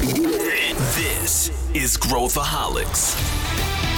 This is Growthaholics.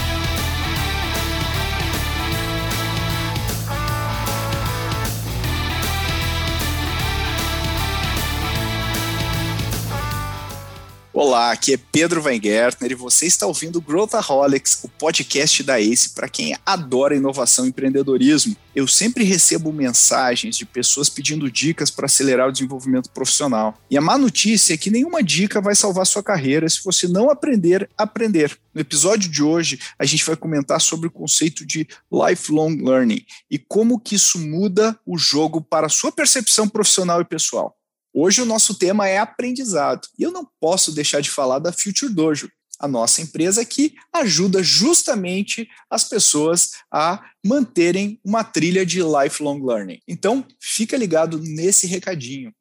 Olá, aqui é Pedro Weingärtner e você está ouvindo Growthaholics, o podcast da ACE para quem adora inovação e empreendedorismo. Eu sempre recebo mensagens de pessoas pedindo dicas para acelerar o desenvolvimento profissional. E a má notícia é que nenhuma dica vai salvar sua carreira se você não aprender a aprender. No episódio de hoje, a gente vai comentar sobre o conceito de lifelong learning e como que isso muda o jogo para a sua percepção profissional e pessoal. Hoje o nosso tema é aprendizado e eu não posso deixar de falar da Future Dojo, a nossa empresa que ajuda justamente as pessoas a manterem uma trilha de lifelong learning. Então, fica ligado nesse recadinho.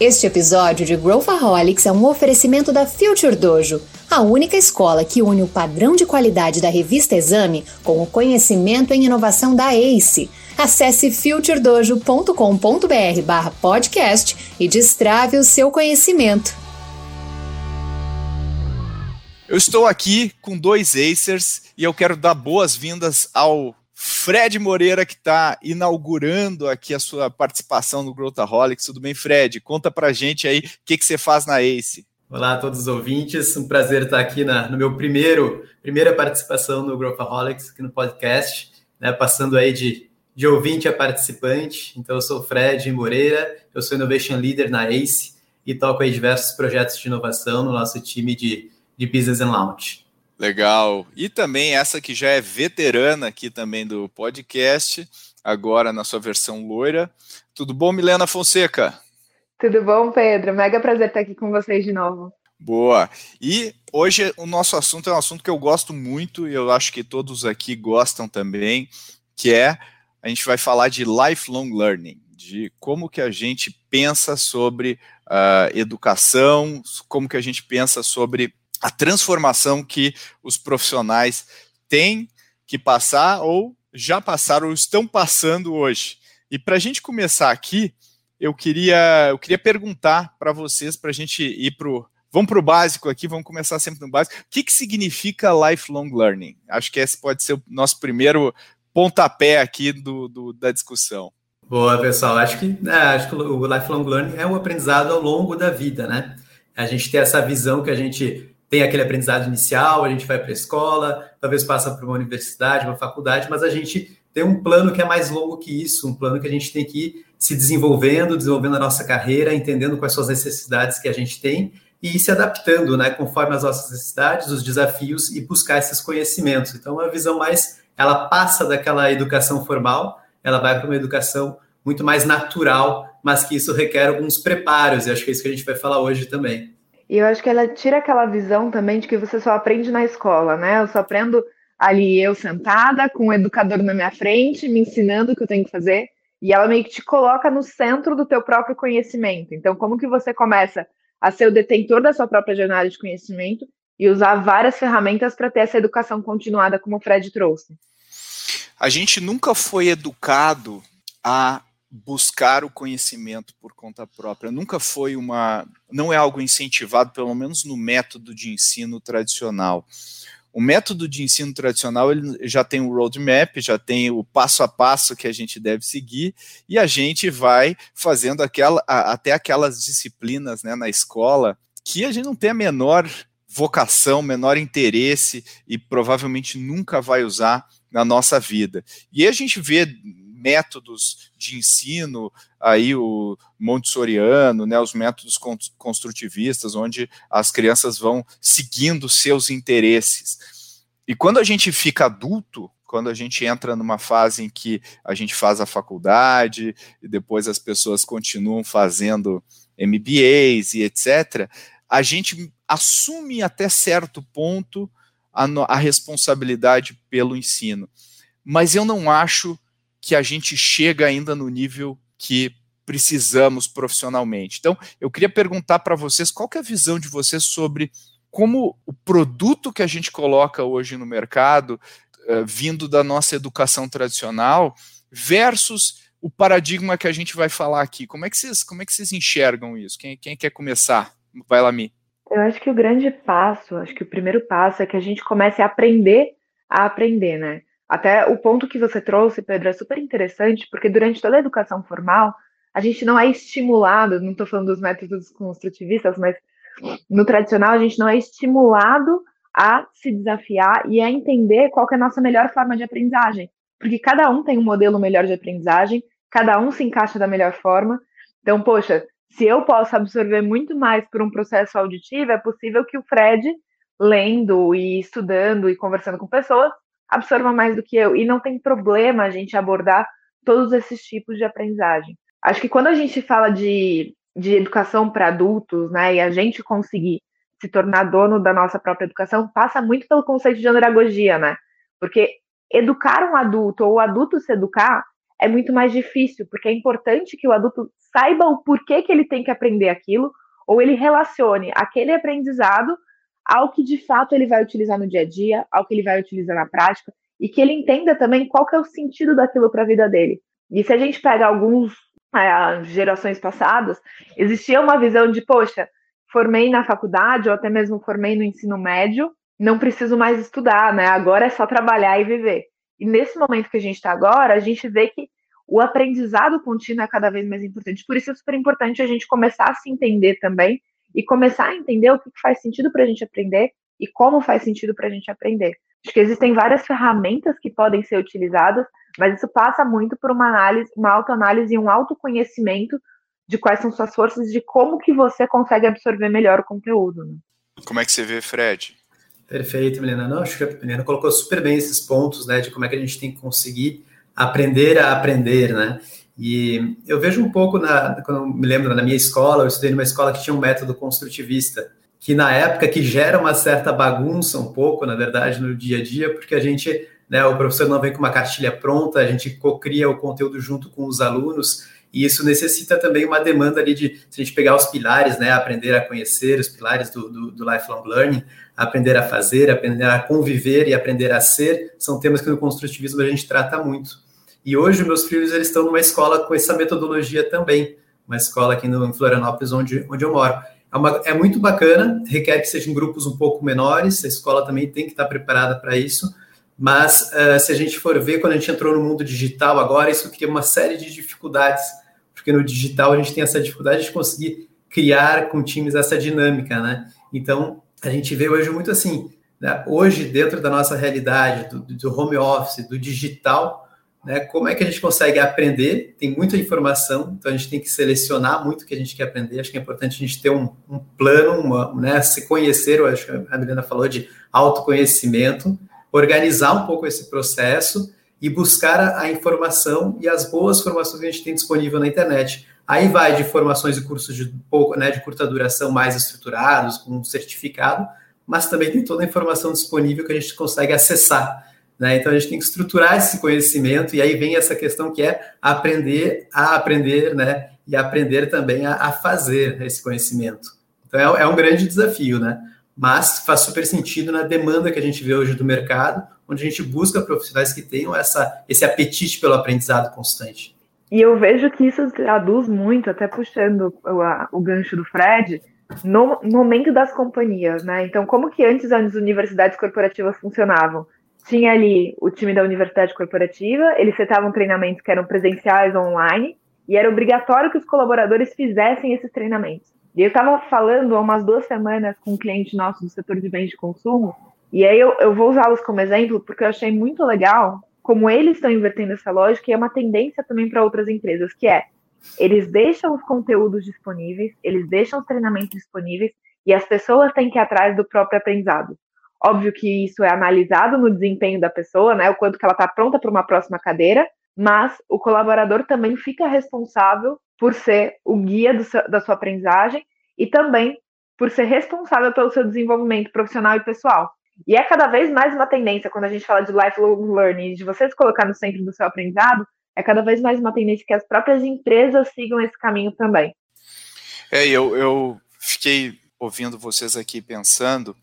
Este episódio de Growthaholics é um oferecimento da Future Dojo, a única escola que une o padrão de qualidade da revista Exame com o conhecimento em inovação da ACE. Acesse futuredojo.com.br podcast e destrave o seu conhecimento. Eu estou aqui com dois Acers e eu quero dar boas-vindas ao Fred Moreira, que está inaugurando aqui a sua participação no Growthaholics. Tudo bem, Fred? Conta pra gente aí o que, que você faz na ACE. Olá a todos os ouvintes, um prazer estar aqui na, no meu primeiro primeira participação no Growthaholics, aqui no podcast, né, passando aí de, de ouvinte a participante. Então, eu sou o Fred Moreira, eu sou Innovation Leader na ACE e toco aí diversos projetos de inovação no nosso time de, de Business and Launch. Legal. E também essa que já é veterana aqui também do podcast, agora na sua versão loira. Tudo bom, Milena Fonseca? Tudo bom, Pedro? Mega prazer estar aqui com vocês de novo. Boa. E hoje o nosso assunto é um assunto que eu gosto muito e eu acho que todos aqui gostam também, que é a gente vai falar de lifelong learning, de como que a gente pensa sobre uh, educação, como que a gente pensa sobre a transformação que os profissionais têm que passar ou já passaram ou estão passando hoje. E para a gente começar aqui, eu queria, eu queria perguntar para vocês, para a gente ir para o. Vamos para o básico aqui, vamos começar sempre no básico. O que, que significa lifelong learning? Acho que esse pode ser o nosso primeiro pontapé aqui do, do da discussão. Boa, pessoal. Acho que, é, acho que o lifelong learning é o aprendizado ao longo da vida, né? A gente tem essa visão que a gente tem aquele aprendizado inicial, a gente vai para a escola, talvez passa para uma universidade, uma faculdade, mas a gente tem um plano que é mais longo que isso, um plano que a gente tem que ir se desenvolvendo, desenvolvendo a nossa carreira, entendendo quais são as necessidades que a gente tem e ir se adaptando, né, conforme as nossas necessidades, os desafios e buscar esses conhecimentos. Então, a visão mais, ela passa daquela educação formal, ela vai para uma educação muito mais natural, mas que isso requer alguns preparos, e acho que é isso que a gente vai falar hoje também. E eu acho que ela tira aquela visão também de que você só aprende na escola, né? Eu só aprendo ali eu sentada, com o educador na minha frente, me ensinando o que eu tenho que fazer. E ela meio que te coloca no centro do teu próprio conhecimento. Então, como que você começa a ser o detentor da sua própria jornada de conhecimento e usar várias ferramentas para ter essa educação continuada, como o Fred trouxe? A gente nunca foi educado a buscar o conhecimento por conta própria. Nunca foi uma, não é algo incentivado, pelo menos no método de ensino tradicional. O método de ensino tradicional ele já tem o roadmap, já tem o passo a passo que a gente deve seguir, e a gente vai fazendo aquela, até aquelas disciplinas né, na escola que a gente não tem a menor vocação, menor interesse e provavelmente nunca vai usar na nossa vida. E a gente vê métodos de ensino, aí o montessoriano, né, os métodos construtivistas, onde as crianças vão seguindo seus interesses. E quando a gente fica adulto, quando a gente entra numa fase em que a gente faz a faculdade e depois as pessoas continuam fazendo MBAs e etc., a gente assume até certo ponto a, a responsabilidade pelo ensino. Mas eu não acho que a gente chega ainda no nível que precisamos profissionalmente. Então, eu queria perguntar para vocês qual é a visão de vocês sobre como o produto que a gente coloca hoje no mercado, uh, vindo da nossa educação tradicional, versus o paradigma que a gente vai falar aqui. Como é que vocês, como é que vocês enxergam isso? Quem, quem quer começar? Vai lá, Mi. Eu acho que o grande passo, acho que o primeiro passo é que a gente comece a aprender a aprender, né? Até o ponto que você trouxe, Pedro, é super interessante, porque durante toda a educação formal, a gente não é estimulado, não estou falando dos métodos construtivistas, mas no tradicional a gente não é estimulado a se desafiar e a entender qual é a nossa melhor forma de aprendizagem. Porque cada um tem um modelo melhor de aprendizagem, cada um se encaixa da melhor forma. Então, poxa, se eu posso absorver muito mais por um processo auditivo, é possível que o Fred, lendo e estudando e conversando com pessoas, absorva mais do que eu. E não tem problema a gente abordar todos esses tipos de aprendizagem. Acho que quando a gente fala de, de educação para adultos, né, e a gente conseguir se tornar dono da nossa própria educação, passa muito pelo conceito de andragogia, né? Porque educar um adulto ou o adulto se educar é muito mais difícil, porque é importante que o adulto saiba o porquê que ele tem que aprender aquilo, ou ele relacione aquele aprendizado ao que de fato ele vai utilizar no dia a dia, ao que ele vai utilizar na prática, e que ele entenda também qual que é o sentido daquilo para a vida dele. E se a gente pega alguns é, gerações passadas, existia uma visão de, poxa, formei na faculdade ou até mesmo formei no ensino médio, não preciso mais estudar, né? Agora é só trabalhar e viver. E nesse momento que a gente está agora, a gente vê que o aprendizado contínuo é cada vez mais importante. Por isso é super importante a gente começar a se entender também e começar a entender o que faz sentido para a gente aprender e como faz sentido para a gente aprender. Acho que existem várias ferramentas que podem ser utilizadas, mas isso passa muito por uma análise, uma autoanálise e um autoconhecimento de quais são suas forças e de como que você consegue absorver melhor o conteúdo. Né? Como é que você vê, Fred? Perfeito, Milena. Não, acho que a Milena colocou super bem esses pontos, né, de como é que a gente tem que conseguir aprender a aprender, né? E eu vejo um pouco, na, quando me lembro, na minha escola, eu estudei numa escola que tinha um método construtivista, que na época que gera uma certa bagunça um pouco, na verdade, no dia a dia, porque a gente, né, o professor não vem com uma cartilha pronta, a gente cocria o conteúdo junto com os alunos, e isso necessita também uma demanda ali de, se a gente pegar os pilares, né, aprender a conhecer, os pilares do, do, do lifelong learning, aprender a fazer, aprender a conviver e aprender a ser, são temas que no construtivismo a gente trata muito. E hoje meus filhos eles estão numa escola com essa metodologia também, uma escola aqui no, em Florianópolis, onde, onde eu moro. É, uma, é muito bacana, requer que sejam grupos um pouco menores, a escola também tem que estar preparada para isso, mas uh, se a gente for ver, quando a gente entrou no mundo digital agora, isso cria uma série de dificuldades porque no digital a gente tem essa dificuldade de conseguir criar com times essa dinâmica, né? Então, a gente vê hoje muito assim, né? hoje dentro da nossa realidade, do, do, home office, do digital, né? Como é que a gente consegue aprender? Tem muita informação, então a gente tem que selecionar muito o que a gente quer aprender. Acho que é importante a gente ter um, um plano, uma, né? Se conhecer, eu acho que a Milena falou de autoconhecimento, organizar um pouco esse processo e buscar a, a, informação e as boas formações que a gente tem disponível na internet. Aí vai de formações e cursos de pouco, né, de curta duração mais estruturados, com um certificado, mas também tem toda a informação disponível que a gente consegue acessar. Né? Então a gente tem que estruturar esse conhecimento e aí vem essa questão que é aprender a aprender, né? E aprender também a, a fazer esse conhecimento. Então é, é um grande desafio, né? Mas faz super sentido na demanda que a gente vê hoje do mercado, onde a gente busca profissionais que tenham essa, esse apetite pelo aprendizado constante. E eu vejo que isso traduz muito, até puxando o, o gancho do Fred, no momento das companhias, né? Então, como que antes as universidades corporativas funcionavam? Tinha ali o time da universidade corporativa, eles setavam treinamentos que eram presenciais online, e era obrigatório que os colaboradores fizessem esses treinamentos. E eu estava falando há umas duas semanas com um cliente nosso do setor de bens de consumo, e aí eu, eu vou usá-los como exemplo porque eu achei muito legal como eles estão invertendo essa lógica e é uma tendência também para outras empresas, que é eles deixam os conteúdos disponíveis, eles deixam os treinamentos disponíveis e as pessoas têm que ir atrás do próprio aprendizado. Óbvio que isso é analisado no desempenho da pessoa, né? O quanto que ela está pronta para uma próxima cadeira, mas o colaborador também fica responsável por ser o guia seu, da sua aprendizagem e também por ser responsável pelo seu desenvolvimento profissional e pessoal. E é cada vez mais uma tendência, quando a gente fala de lifelong learning, de você se colocar no centro do seu aprendizado, é cada vez mais uma tendência que as próprias empresas sigam esse caminho também. É, eu, eu fiquei ouvindo vocês aqui pensando,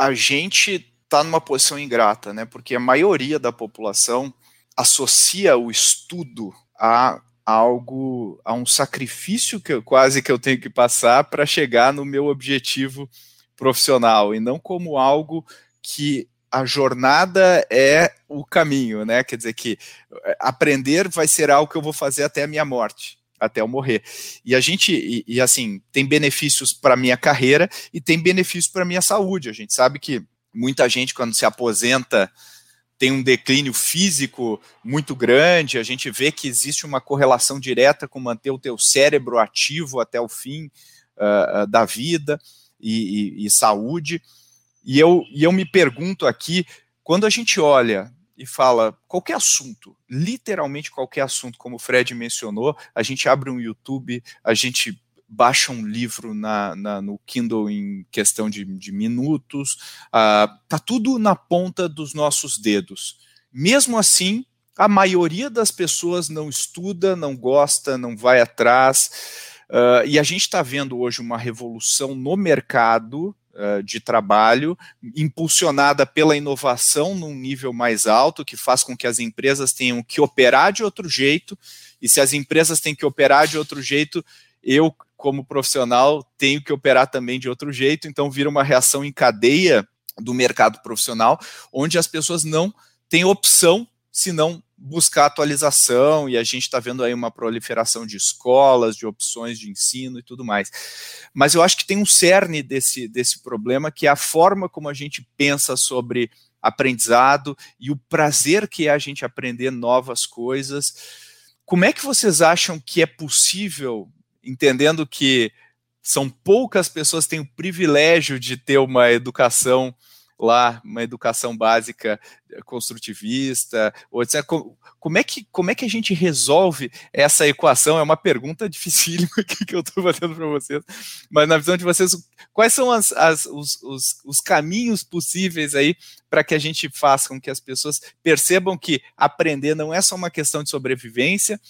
a gente está numa posição ingrata, né? Porque a maioria da população associa o estudo a algo, a um sacrifício que eu, quase que eu tenho que passar para chegar no meu objetivo profissional e não como algo que a jornada é o caminho, né? Quer dizer que eh, aprender vai ser algo que eu vou fazer até a minha morte, até eu morrer. E a gente, e, e assim, tem benefícios para minha carreira e tem benefícios para minha saúde. A gente sabe que muita gente, quando se aposenta, tem um declínio físico muito grande, a gente vê que existe uma correlação direta com manter o teu cérebro ativo até o fim uh, da vida e, e, e saúde. E eu, e eu me pergunto aqui, quando a gente olha e fala qualquer assunto, literalmente qualquer assunto, como o Fred mencionou, a gente abre um YouTube, a gente baixa um livro na, na no Kindle em questão de, de minutos, uh, tá tudo na ponta dos nossos dedos. Mesmo assim, a maioria das pessoas não estuda, não gosta, não vai atrás, uh, e a gente está vendo hoje uma revolução no mercado de trabalho, impulsionada pela inovação num nível mais alto, que faz com que as empresas tenham que operar de outro jeito, e se as empresas têm que operar de outro jeito, eu, como profissional, tenho que operar também de outro jeito, então vira uma reação em cadeia do mercado profissional, onde as pessoas não têm opção senão buscar atualização, e a gente está vendo aí uma proliferação de escolas, de opções de ensino e tudo mais. Mas eu acho que tem um cerne desse, desse problema, que é a forma como a gente pensa sobre aprendizado e o prazer que é a gente aprender novas coisas. Como é que vocês acham que é possível, entendendo que são poucas pessoas que têm o privilégio de ter uma educação lá uma educação básica construtivista, ou etc. Como é que, como é que a gente resolve essa equação? É uma pergunta dificílima que eu estou fazendo para vocês, mas na visão de vocês, quais são as, as, os, os, os caminhos possíveis aí para que a gente faça com que as pessoas percebam que aprender não é só uma questão de sobrevivência,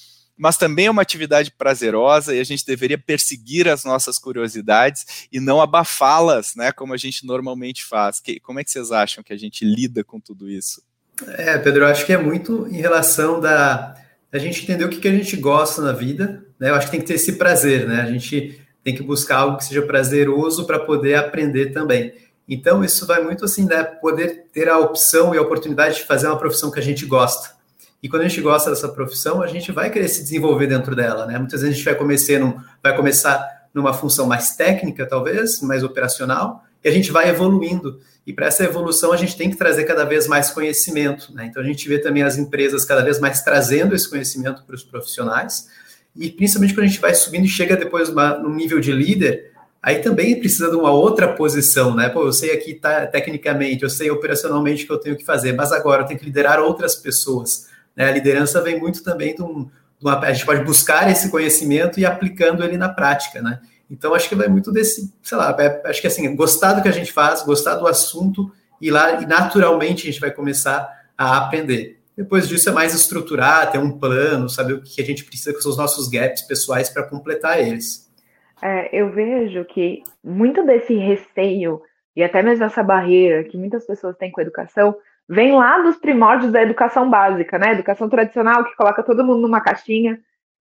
mas também é uma atividade prazerosa e a gente deveria perseguir as nossas curiosidades e não abafá-las, né, como a gente normalmente faz. Que, como é que vocês acham que a gente lida com tudo isso? É, Pedro, eu acho que é muito em relação da a gente entender o que, que a gente gosta na vida, né? Eu acho que tem que ter esse prazer, né? A gente tem que buscar algo que seja prazeroso para poder aprender também. Então, isso vai muito assim, né? Poder ter a opção e a oportunidade de fazer uma profissão que a gente gosta. E quando a gente gosta dessa profissão, a gente vai querer se desenvolver dentro dela, né? Muitas vezes a gente vai começar, num, vai começar numa função mais técnica, talvez, mais operacional, e a gente vai evoluindo. E para essa evolução, a gente tem que trazer cada vez mais conhecimento, né? Então a gente vê também as empresas cada vez mais trazendo esse conhecimento para os profissionais, e principalmente quando a gente vai subindo e chega depois uma, num nível de líder, aí também precisa de uma outra posição, né? Pô, eu sei aqui tá, tecnicamente, eu sei operacionalmente o que eu tenho que fazer, mas agora eu tenho que liderar outras pessoas. Né? A liderança vem muito também de, um, de uma, a gente pode buscar esse conhecimento e aplicando ele na prática, né? Então acho que vai muito desse, sei lá, é, acho que assim, gostar do que a gente faz, gostar do assunto e lá e naturalmente a gente vai começar a aprender. Depois disso é mais estruturar, ter um plano, saber o que a gente precisa com os nossos gaps pessoais para completar eles. É, eu vejo que muito desse receio e até mesmo essa barreira que muitas pessoas têm com a educação vem lá dos primórdios da educação básica, né? Educação tradicional que coloca todo mundo numa caixinha.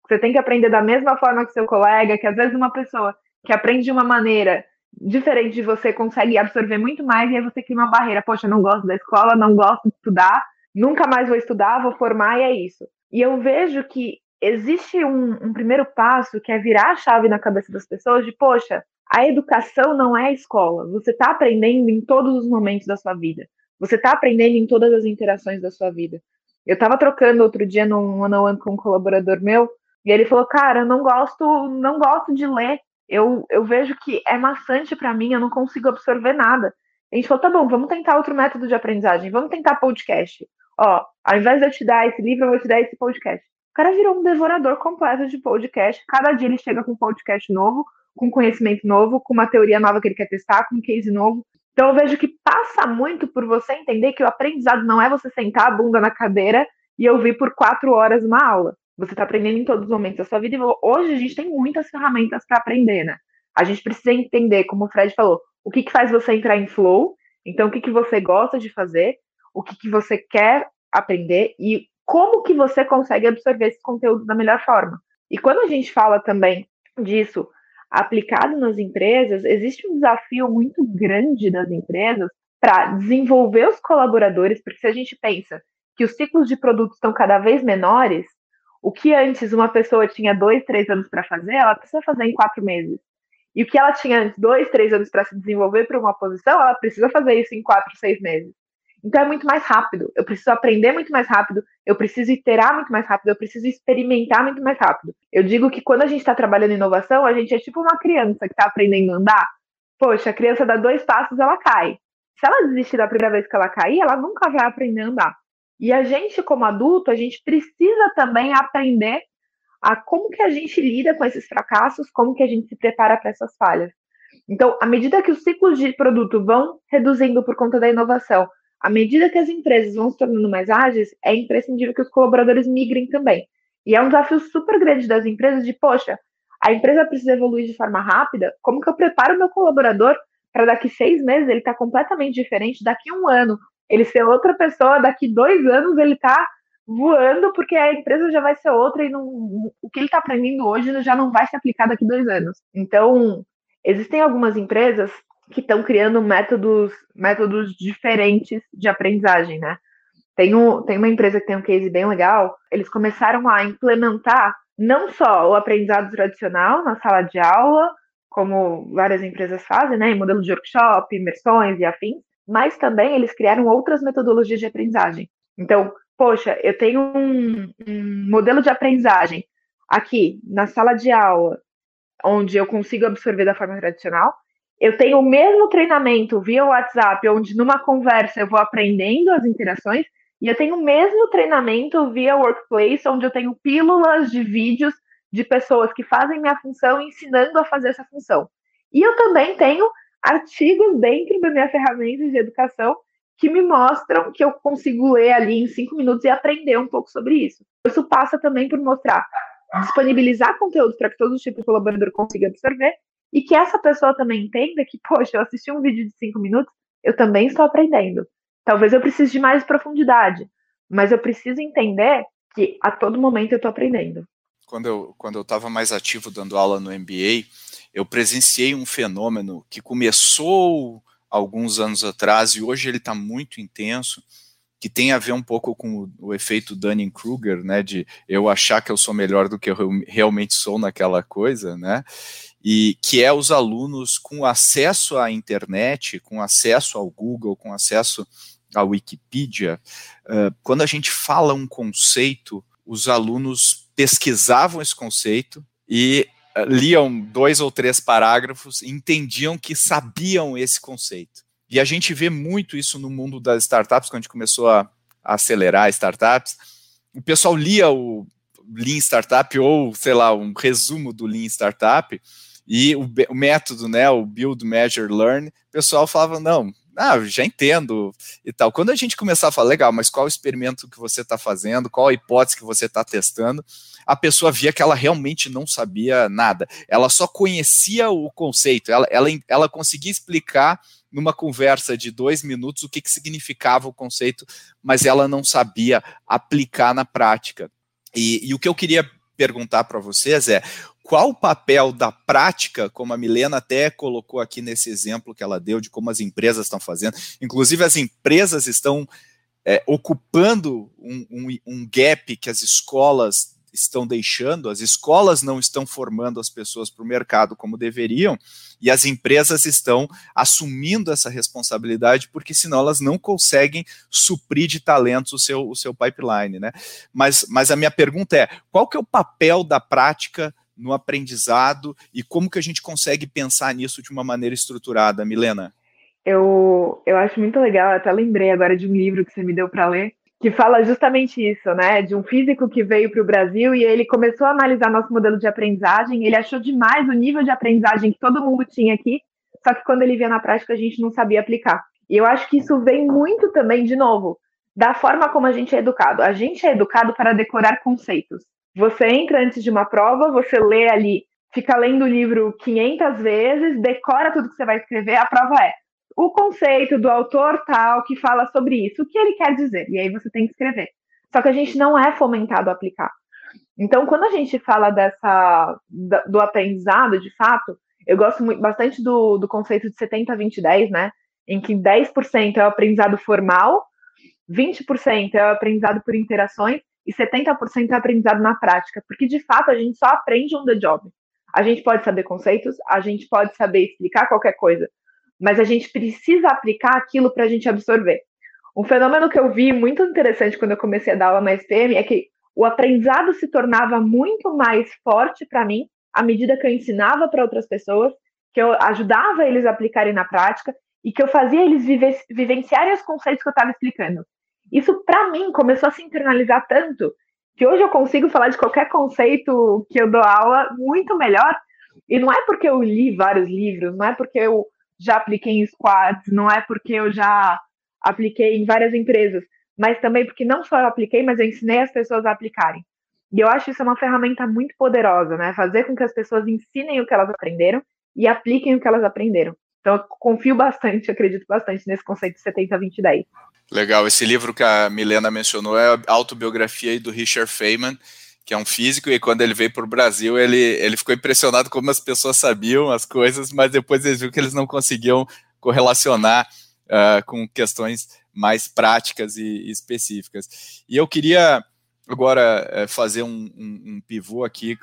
Você tem que aprender da mesma forma que seu colega, que às vezes uma pessoa que aprende de uma maneira diferente de você consegue absorver muito mais e aí você cria uma barreira. Poxa, não gosto da escola, não gosto de estudar, nunca mais vou estudar, vou formar e é isso. E eu vejo que existe um, um primeiro passo que é virar a chave na cabeça das pessoas de, poxa, a educação não é a escola. Você está aprendendo em todos os momentos da sua vida. Você está aprendendo em todas as interações da sua vida. Eu estava trocando outro dia num one on one com um colaborador meu, e ele falou: "Cara, eu não gosto, não gosto de ler. Eu, eu vejo que é maçante para mim, eu não consigo absorver nada". A gente falou: "Tá bom, vamos tentar outro método de aprendizagem. Vamos tentar podcast. Ó, ao invés de eu te dar esse livro, eu vou te dar esse podcast". O cara virou um devorador completo de podcast. Cada dia ele chega com um podcast novo, com conhecimento novo, com uma teoria nova que ele quer testar, com um case novo. Então eu vejo que passa muito por você entender que o aprendizado não é você sentar a bunda na cadeira e ouvir por quatro horas uma aula. Você está aprendendo em todos os momentos da sua vida. E hoje a gente tem muitas ferramentas para aprender, né? A gente precisa entender, como o Fred falou, o que, que faz você entrar em flow, então o que, que você gosta de fazer, o que, que você quer aprender e como que você consegue absorver esse conteúdo da melhor forma. E quando a gente fala também disso, aplicado nas empresas, existe um desafio muito grande das empresas para desenvolver os colaboradores, porque se a gente pensa que os ciclos de produtos estão cada vez menores, o que antes uma pessoa tinha dois, três anos para fazer, ela precisa fazer em quatro meses. E o que ela tinha antes dois, três anos para se desenvolver para uma posição, ela precisa fazer isso em quatro, seis meses. Então é muito mais rápido. Eu preciso aprender muito mais rápido, eu preciso iterar muito mais rápido, eu preciso experimentar muito mais rápido. Eu digo que quando a gente está trabalhando em inovação, a gente é tipo uma criança que está aprendendo a andar. Poxa, a criança dá dois passos, ela cai. Se ela desistir da primeira vez que ela cair, ela nunca vai aprender a andar. E a gente, como adulto, a gente precisa também aprender a como que a gente lida com esses fracassos, como que a gente se prepara para essas falhas. Então, à medida que os ciclos de produto vão reduzindo por conta da inovação, à medida que as empresas vão se tornando mais ágeis, é imprescindível que os colaboradores migrem também. E é um desafio super grande das empresas de, poxa, a empresa precisa evoluir de forma rápida, como que eu preparo o meu colaborador para daqui seis meses ele estar tá completamente diferente, daqui um ano ele ser outra pessoa, daqui dois anos ele está voando, porque a empresa já vai ser outra e não, o que ele está aprendendo hoje já não vai se aplicar daqui dois anos. Então, existem algumas empresas que estão criando métodos, métodos diferentes de aprendizagem, né? Tem, um, tem uma empresa que tem um case bem legal, eles começaram a implementar não só o aprendizado tradicional na sala de aula, como várias empresas fazem, né, em modelo de workshop, imersões e afins, mas também eles criaram outras metodologias de aprendizagem. Então, poxa, eu tenho um, um modelo de aprendizagem aqui na sala de aula, onde eu consigo absorver da forma tradicional, eu tenho o mesmo treinamento via WhatsApp, onde numa conversa eu vou aprendendo as interações, e eu tenho o mesmo treinamento via Workplace, onde eu tenho pílulas de vídeos de pessoas que fazem minha função ensinando a fazer essa função. E eu também tenho artigos dentro da minha ferramenta de educação que me mostram que eu consigo ler ali em cinco minutos e aprender um pouco sobre isso. Isso passa também por mostrar, disponibilizar conteúdo para que todos os tipos de colaborador consigam absorver e que essa pessoa também entenda que, poxa, eu assisti um vídeo de cinco minutos, eu também estou aprendendo. Talvez eu precise de mais profundidade, mas eu preciso entender que a todo momento eu estou aprendendo. Quando eu quando eu estava mais ativo dando aula no MBA, eu presenciei um fenômeno que começou alguns anos atrás e hoje ele está muito intenso, que tem a ver um pouco com o, o efeito Dunning-Kruger, né, de eu achar que eu sou melhor do que eu realmente sou naquela coisa, né, e que é os alunos com acesso à internet, com acesso ao Google, com acesso à Wikipedia, uh, quando a gente fala um conceito, os alunos pesquisavam esse conceito e uh, liam dois ou três parágrafos e entendiam que sabiam esse conceito. E a gente vê muito isso no mundo das startups, quando a gente começou a, acelerar startups. O pessoal lia o Lean Startup ou, sei lá, um resumo do Lean Startup e o, o, método, né, o build, measure, learn, o pessoal falava, não, ah, já entendo e tal. Quando a gente começar a falar, legal, mas qual o experimento que você está fazendo, qual a hipótese que você está testando, a pessoa via que ela realmente não sabia nada. Ela só conhecia o conceito, ela, ela, ela conseguia explicar numa conversa de dois minutos o que, que significava o conceito, mas ela não sabia aplicar na prática. E, e o que eu queria perguntar para vocês é qual o papel da prática, como a Milena até colocou aqui nesse exemplo que ela deu de como as empresas estão fazendo. Inclusive, as empresas estão é, ocupando um, um, um gap que as escolas estão deixando, as escolas não estão formando as pessoas para o mercado como deveriam, e as empresas estão assumindo essa responsabilidade, porque senão elas não conseguem suprir de talentos o seu, o seu pipeline. Né? Mas, mas a minha pergunta é: qual que é o papel da prática no aprendizado e como que a gente consegue pensar nisso de uma maneira estruturada, Milena? Eu, eu acho muito legal, até lembrei agora de um livro que você me deu para ler, que fala justamente isso, né? De um físico que veio para o Brasil e ele começou a analisar nosso modelo de aprendizagem. Ele achou demais o nível de aprendizagem que todo mundo tinha aqui, só que quando ele via na prática a gente não sabia aplicar. E eu acho que isso vem muito também, de novo, da forma como a gente é educado. A gente é educado para decorar conceitos. Você entra antes de uma prova, você lê ali, fica lendo o livro 500 vezes, decora tudo que você vai escrever, a prova é o conceito do autor tal que fala sobre isso, o que ele quer dizer, e aí você tem que escrever. Só que a gente não é fomentado a aplicar. Então, quando a gente fala dessa do aprendizado, de fato, eu gosto muito, bastante do, do conceito de 70, 20, 10, né? Em que 10% é o aprendizado formal, 20% é o aprendizado por interações e 70% é aprendizado na prática, porque de fato a gente só aprende on the job. A gente pode saber conceitos, a gente pode saber explicar qualquer coisa, mas a gente precisa aplicar aquilo para a gente absorver. Um fenômeno que eu vi muito interessante quando eu comecei a dar aula na SPM é que o aprendizado se tornava muito mais forte para mim à medida que eu ensinava para outras pessoas, que eu ajudava eles a aplicarem na prática e que eu fazia eles vivenciarem os conceitos que eu estava explicando. Isso, para mim, começou a se internalizar tanto que hoje eu consigo falar de qualquer conceito que eu dou aula muito melhor. E não é porque eu li vários livros, não é porque eu já apliquei em squads, não é porque eu já apliquei em várias empresas, mas também porque não só eu apliquei, mas eu ensinei as pessoas a aplicarem. E eu acho isso uma ferramenta muito poderosa, né? Fazer com que as pessoas ensinem o que elas aprenderam e apliquem o que elas aprenderam. Então, eu confio bastante, acredito bastante nesse conceito de 70, 20, 10. Legal. Esse livro que a Milena mencionou é a autobiografia do Richard Feynman, que é um físico, e quando ele veio para o Brasil, ele, ele ficou impressionado como as pessoas sabiam as coisas, mas depois ele viu que eles não conseguiam correlacionar uh, com questões mais práticas e, específicas. E eu queria agora uh, fazer um, um, um pivô aqui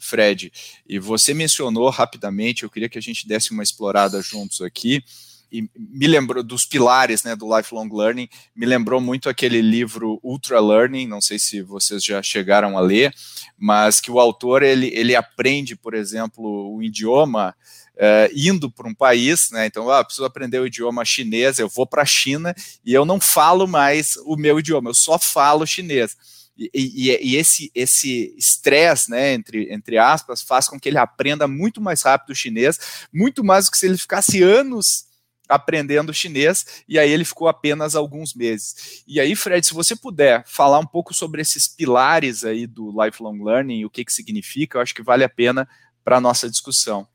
Fred, e você mencionou rapidamente, eu queria que a gente desse uma explorada juntos aqui, e me lembrou dos pilares né, do lifelong learning, me lembrou muito aquele livro Ultra Learning, não sei se vocês já chegaram a ler, mas que o autor ele, ele aprende, por exemplo, o idioma uh, indo para um país, né? Então, ah, preciso aprender o idioma chinês, eu vou para a China e eu não falo mais o meu idioma, eu só falo chinês. E, e, e, esse esse estresse, né, entre, entre aspas, faz com que ele aprenda muito mais rápido o chinês, muito mais do que se ele ficasse anos aprendendo chinês, e aí ele ficou apenas alguns meses. E aí, Fred, se você puder falar um pouco sobre esses pilares aí do lifelong learning, o que que significa, eu acho que vale a pena para a nossa discussão.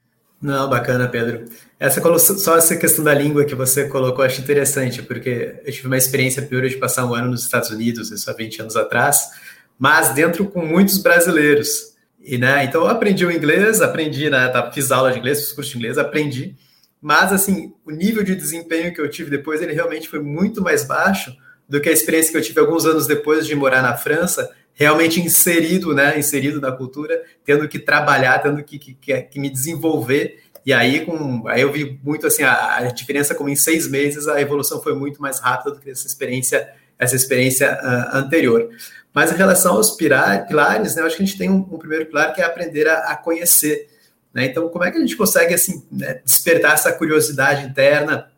Não, bacana, Pedro. Essa só essa questão da língua que você colocou, acho interessante, porque eu tive uma experiência pior de passar um ano nos Estados Unidos, isso há 20 anos atrás, mas dentro com muitos brasileiros. E, né, então eu aprendi o inglês, aprendi, né, tá, fiz aula de inglês, fiz curso de inglês, aprendi, mas, assim, o nível de desempenho que eu tive depois, ele realmente foi muito mais baixo do que a experiência que eu tive alguns anos depois de morar na França, realmente inserido, né, inserido na cultura, tendo que trabalhar, tendo que, que, que me desenvolver. E aí, com, aí eu vi muito assim a, a, diferença como em seis meses a evolução foi muito mais rápida do que essa experiência essa experiência uh, anterior. Mas em relação aos pilares, né, eu acho que a gente tem um, um primeiro pilar que é aprender a, a conhecer. Né? Então, como é que a gente consegue assim, né, despertar essa curiosidade interna?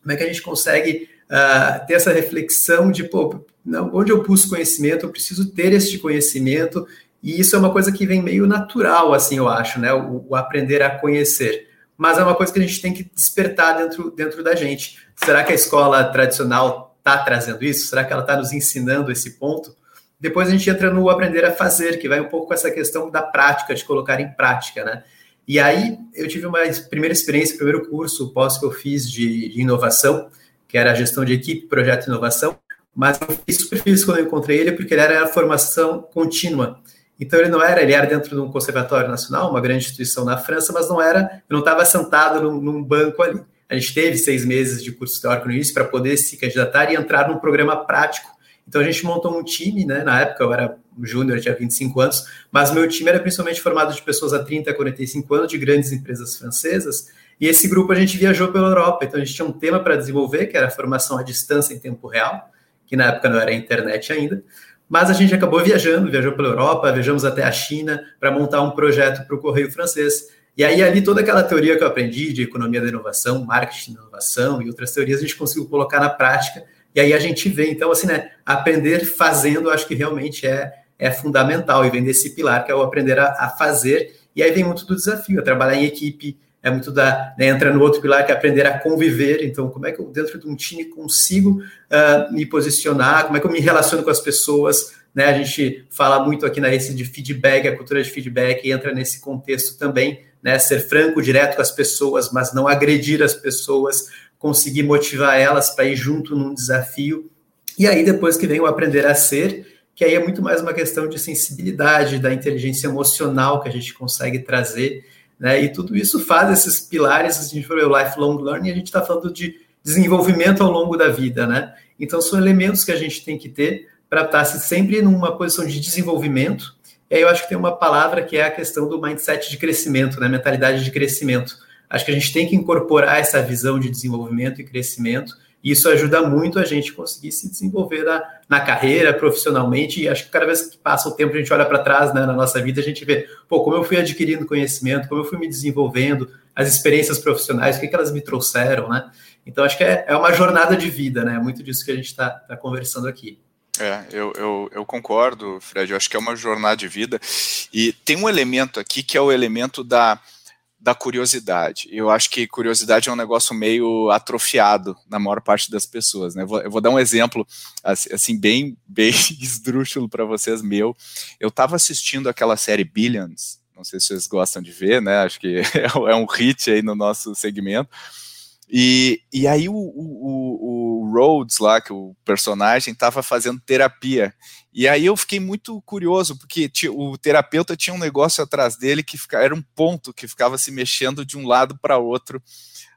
Como é que a gente consegue uh, ter essa reflexão de, pô, não, onde eu busco conhecimento, eu preciso ter este conhecimento, e isso é uma coisa que vem meio natural, assim, eu acho, né? O, o aprender a conhecer. Mas é uma coisa que a gente tem que despertar dentro, dentro da gente. Será que a escola tradicional está trazendo isso? Será que ela está nos ensinando esse ponto? Depois a gente entra no aprender a fazer, que vai um pouco com essa questão da prática, de colocar em prática, né? E aí eu tive uma primeira experiência, primeiro curso pós que eu fiz de, de inovação, que era a gestão de equipe, projeto de inovação, mas eu fiquei super feliz quando eu encontrei ele, porque ele era formação contínua. Então ele não era, ele era dentro de um conservatório nacional, uma grande instituição na França, mas não era, eu não estava sentado num, num, banco ali. A gente teve seis meses de curso teórico no início para poder se candidatar e entrar num programa prático. Então a gente montou um time, né? Na época eu era júnior, tinha 25 anos, mas meu time era principalmente formado de pessoas a 30, 45 anos, de grandes empresas francesas, e esse grupo a gente viajou pela Europa, então a gente tinha um tema para desenvolver, que era a formação à distância em tempo real, que na época não era internet ainda, mas a gente acabou viajando, viajou pela Europa, viajamos até a China para montar um projeto para o Correio Francês. E aí, ali, toda aquela teoria que eu aprendi de economia da inovação, marketing da inovação e outras teorias, a gente conseguiu colocar na prática. E aí a gente vê, então, assim, né, aprender fazendo, acho que realmente é é fundamental e vem desse pilar que é o aprender a, a fazer. E aí vem muito do desafio, é trabalhar em equipe, é muito da né, entra no outro pilar que é aprender a conviver. Então, como é que eu dentro de um time consigo uh, me posicionar? Como é que eu me relaciono com as pessoas? Né? A gente fala muito aqui na esse de feedback, a cultura de feedback entra nesse contexto também, né? Ser franco, direto com as pessoas, mas não agredir as pessoas, conseguir motivar elas para ir junto num desafio. E aí depois que vem o aprender a ser, que aí é muito mais uma questão de sensibilidade, da inteligência emocional que a gente consegue trazer, né? E tudo isso faz esses pilares, a gente falou lifelong learning, a gente está falando de desenvolvimento ao longo da vida, né? Então são elementos que a gente tem que ter para estar tá sempre numa posição de desenvolvimento. E aí eu acho que tem uma palavra que é a questão do mindset de crescimento, né? Mentalidade de crescimento. Acho que a gente tem que incorporar essa visão de desenvolvimento e crescimento isso ajuda muito a gente conseguir se desenvolver na, na carreira, profissionalmente, e acho que cada vez que passa o tempo, a gente olha para trás né, na nossa vida, a gente vê, pô, como eu fui adquirindo conhecimento, como eu fui me desenvolvendo, as experiências profissionais, o que, que elas me trouxeram, né? Então, acho que é, é uma jornada de vida, né? Muito disso que a gente está tá conversando aqui. É, eu, eu, eu, concordo, Fred. Eu acho que é uma jornada de vida. E tem um elemento aqui que é o elemento da, da curiosidade. Eu acho que curiosidade é um negócio meio atrofiado na maior parte das pessoas, né? Eu vou, dar um exemplo assim bem bem esdrúxulo para vocês meu. Eu estava assistindo aquela série Billions, não sei se vocês gostam de ver, né? Acho que é um hit aí no nosso segmento. E, e aí o, o, o Rhodes lá, que o personagem, estava fazendo terapia. E aí eu fiquei muito curioso, porque o terapeuta tinha um negócio atrás dele que fica, era um ponto que ficava se mexendo de um lado para outro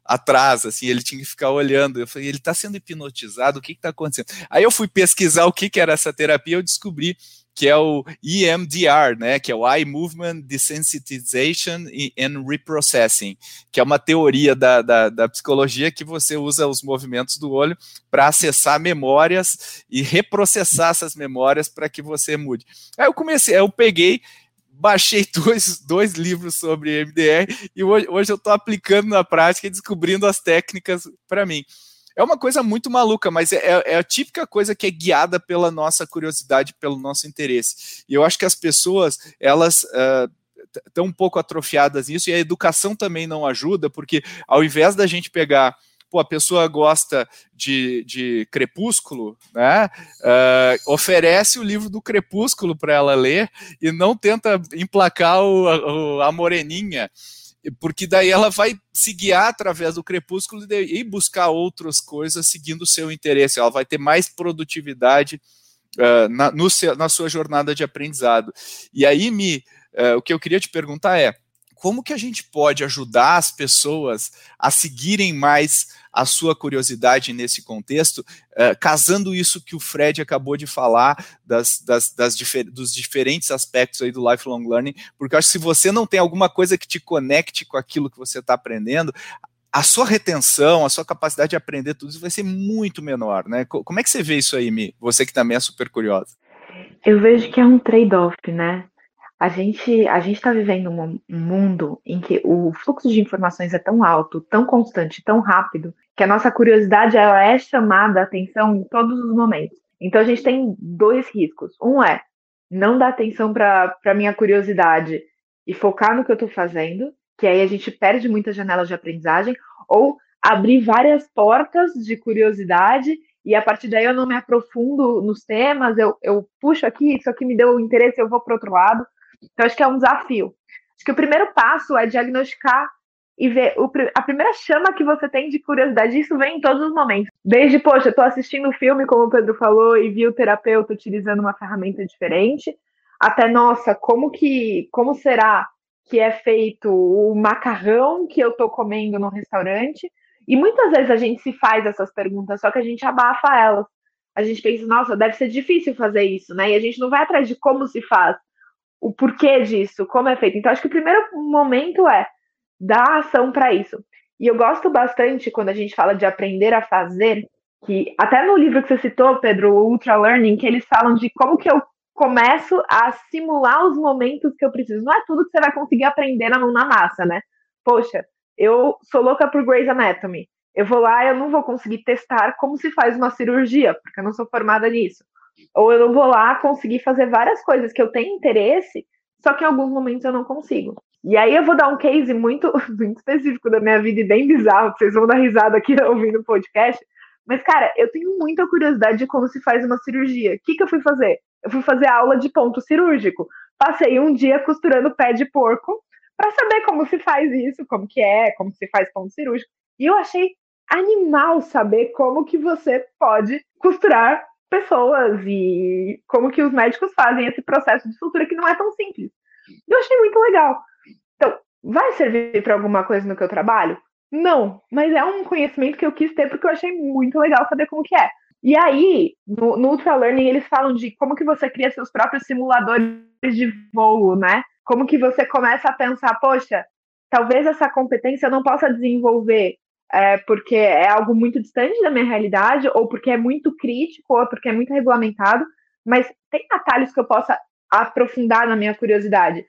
atrás, assim, ele tinha que ficar olhando. Eu falei, ele está sendo hipnotizado, o que está acontecendo? Aí eu fui pesquisar o que, que era essa terapia, eu descobri que é o EMDR, né, que é o Eye Movement Desensitization and Reprocessing, que é uma teoria da, da, da psicologia que você usa os movimentos do olho para acessar memórias e reprocessar essas memórias para que você mude. Aí eu comecei, eu peguei baixei dois, dois livros sobre MDR e hoje, hoje eu estou aplicando na prática e descobrindo as técnicas para mim. É uma coisa muito maluca, mas é, é, é, a típica coisa que é guiada pela nossa curiosidade, pelo nosso interesse. E eu acho que as pessoas, elas. Uh, estão um pouco atrofiadas nisso, e a educação também não ajuda, porque ao invés da gente pegar pô, a pessoa gosta de, de Crepúsculo, né? Uh, oferece o livro do Crepúsculo para ela ler e não tenta emplacar o, a, a moreninha porque daí ela vai se guiar através do crepúsculo e buscar outras coisas seguindo o seu interesse. Ela vai ter mais produtividade uh, na, no, na, sua jornada de aprendizado. E aí, Mi, uh, o que eu queria te perguntar é como que a gente pode ajudar as pessoas a seguirem mais a sua curiosidade nesse contexto, uh, casando isso que o Fred acabou de falar das, das, das difer dos diferentes aspectos aí do lifelong learning, porque acho que se você não tem alguma coisa que te conecte com aquilo que você está aprendendo, a sua retenção, a sua capacidade de aprender tudo isso vai ser muito menor, né? Como é que você vê isso aí, Mi? Você que também é super curiosa. Eu vejo que é um trade-off, né? A gente a gente está vivendo um mundo em que o fluxo de informações é tão alto, tão constante, tão rápido, que a nossa curiosidade ela é chamada a atenção em todos os momentos. Então a gente tem dois riscos. Um é não dar atenção para a minha curiosidade e focar no que eu estou fazendo, que aí a gente perde muitas janelas de aprendizagem, ou abrir várias portas de curiosidade e a partir daí eu não me aprofundo nos temas, eu, eu puxo aqui, isso aqui me deu interesse, eu vou para outro lado. Então, acho que é um desafio. Acho que o primeiro passo é diagnosticar e ver o, a primeira chama que você tem de curiosidade. Isso vem em todos os momentos. Desde, poxa, estou assistindo o filme, como o Pedro falou, e vi o terapeuta utilizando uma ferramenta diferente, até, nossa, como que, como será que é feito o macarrão que eu estou comendo no restaurante? E muitas vezes a gente se faz essas perguntas, só que a gente abafa elas. A gente pensa, nossa, deve ser difícil fazer isso, né? E a gente não vai atrás de como se faz o porquê disso, como é feito. Então, acho que o primeiro momento é dar ação para isso. E eu gosto bastante quando a gente fala de aprender a fazer, que até no livro que você citou, Pedro, o Ultra Learning, que eles falam de como que eu começo a simular os momentos que eu preciso. Não é tudo que você vai conseguir aprender na mão na massa, né? Poxa, eu sou louca por Grey's Anatomy. Eu vou lá, eu não vou conseguir testar como se faz uma cirurgia, porque eu não sou formada nisso. Ou eu não vou lá conseguir fazer várias coisas que eu tenho interesse, só que em alguns momentos eu não consigo. E aí eu vou dar um case muito, muito específico da minha vida e bem bizarro, vocês vão dar risada aqui ouvindo o podcast. Mas, cara, eu tenho muita curiosidade de como se faz uma cirurgia. O que, que eu fui fazer? Eu fui fazer aula de ponto cirúrgico. Passei um dia costurando pé de porco para saber como se faz isso, como que é, como se faz ponto cirúrgico. E eu achei animal saber como que você pode costurar pessoas e como que os médicos fazem esse processo de sutura que não é tão simples. Eu achei muito legal. Então, vai servir para alguma coisa no que eu trabalho? Não, mas é um conhecimento que eu quis ter porque eu achei muito legal saber como que é. E aí, no, no Ultra Learning, eles falam de como que você cria seus próprios simuladores de voo, né? Como que você começa a pensar, poxa, talvez essa competência eu não possa desenvolver é, porque é algo muito distante da minha realidade, ou porque é muito crítico, ou porque é muito regulamentado, mas tem atalhos que eu possa aprofundar na minha curiosidade.